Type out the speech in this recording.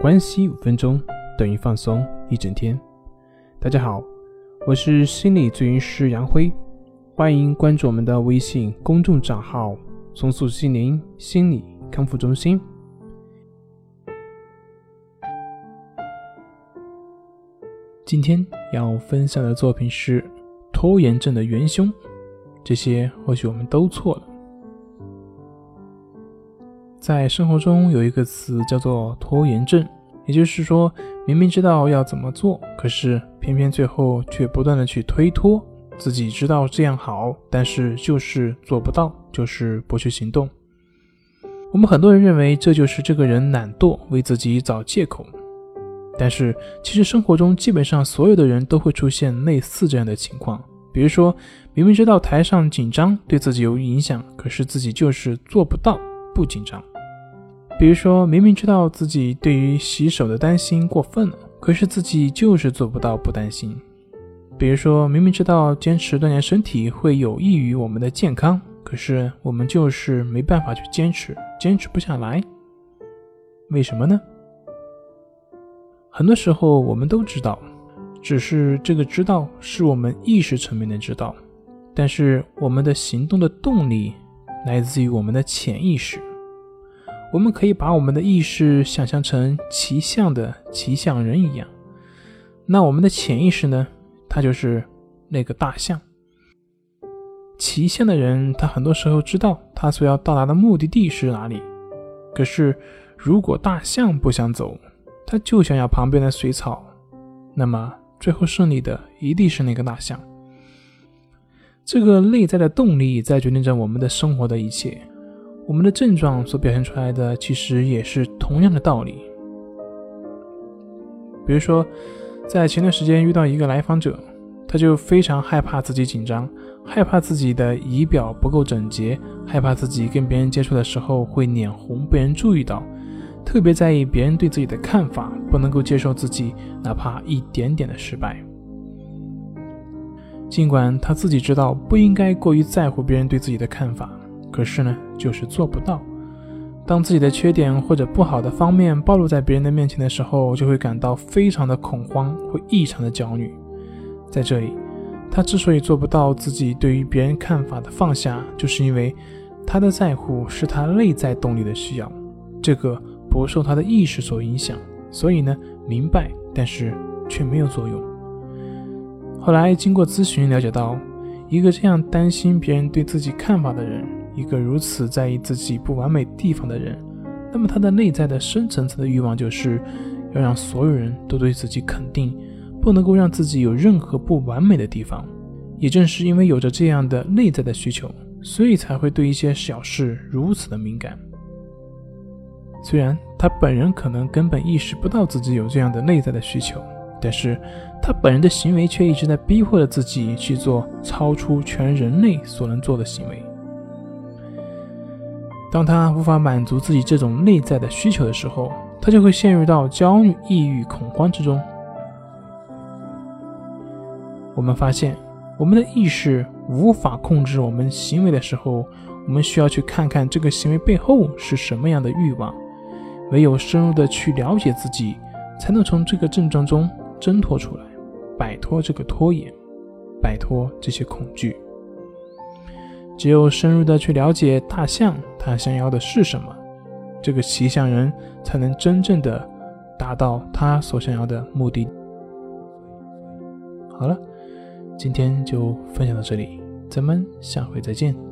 关系五分钟等于放松一整天。大家好，我是心理咨询师杨辉，欢迎关注我们的微信公众账号“松塑心灵心理康复中心”。今天要分享的作品是拖延症的元凶，这些或许我们都错了。在生活中有一个词叫做拖延症，也就是说，明明知道要怎么做，可是偏偏最后却不断的去推脱。自己知道这样好，但是就是做不到，就是不去行动。我们很多人认为这就是这个人懒惰，为自己找借口。但是其实生活中基本上所有的人都会出现类似这样的情况，比如说明明知道台上紧张对自己有影响，可是自己就是做不到不紧张。比如说明明知道自己对于洗手的担心过分了，可是自己就是做不到不担心。比如说明明知道坚持锻炼身体会有益于我们的健康，可是我们就是没办法去坚持，坚持不下来。为什么呢？很多时候我们都知道，只是这个知道是我们意识层面的知道，但是我们的行动的动力来自于我们的潜意识。我们可以把我们的意识想象成骑象的骑象人一样，那我们的潜意识呢？它就是那个大象。骑象的人，他很多时候知道他所要到达的目的地是哪里，可是如果大象不想走，他就想要旁边的水草，那么最后胜利的一定是那个大象。这个内在的动力在决定着我们的生活的一切。我们的症状所表现出来的，其实也是同样的道理。比如说，在前段时间遇到一个来访者，他就非常害怕自己紧张，害怕自己的仪表不够整洁，害怕自己跟别人接触的时候会脸红被人注意到，特别在意别人对自己的看法，不能够接受自己哪怕一点点的失败。尽管他自己知道不应该过于在乎别人对自己的看法。可是呢，就是做不到。当自己的缺点或者不好的方面暴露在别人的面前的时候，就会感到非常的恐慌，会异常的焦虑。在这里，他之所以做不到自己对于别人看法的放下，就是因为他的在乎是他内在动力的需要，这个不受他的意识所影响。所以呢，明白，但是却没有作用。后来经过咨询了解到，一个这样担心别人对自己看法的人。一个如此在意自己不完美地方的人，那么他的内在的深层次的欲望就是要让所有人都对自己肯定，不能够让自己有任何不完美的地方。也正是因为有着这样的内在的需求，所以才会对一些小事如此的敏感。虽然他本人可能根本意识不到自己有这样的内在的需求，但是他本人的行为却一直在逼迫着自己去做超出全人类所能做的行为。当他无法满足自己这种内在的需求的时候，他就会陷入到焦虑、抑郁、恐慌之中。我们发现，我们的意识无法控制我们行为的时候，我们需要去看看这个行为背后是什么样的欲望。唯有深入的去了解自己，才能从这个症状中挣脱出来，摆脱这个拖延，摆脱这些恐惧。只有深入的去了解大象，它想要的是什么，这个骑象人才能真正的达到他所想要的目的。好了，今天就分享到这里，咱们下回再见。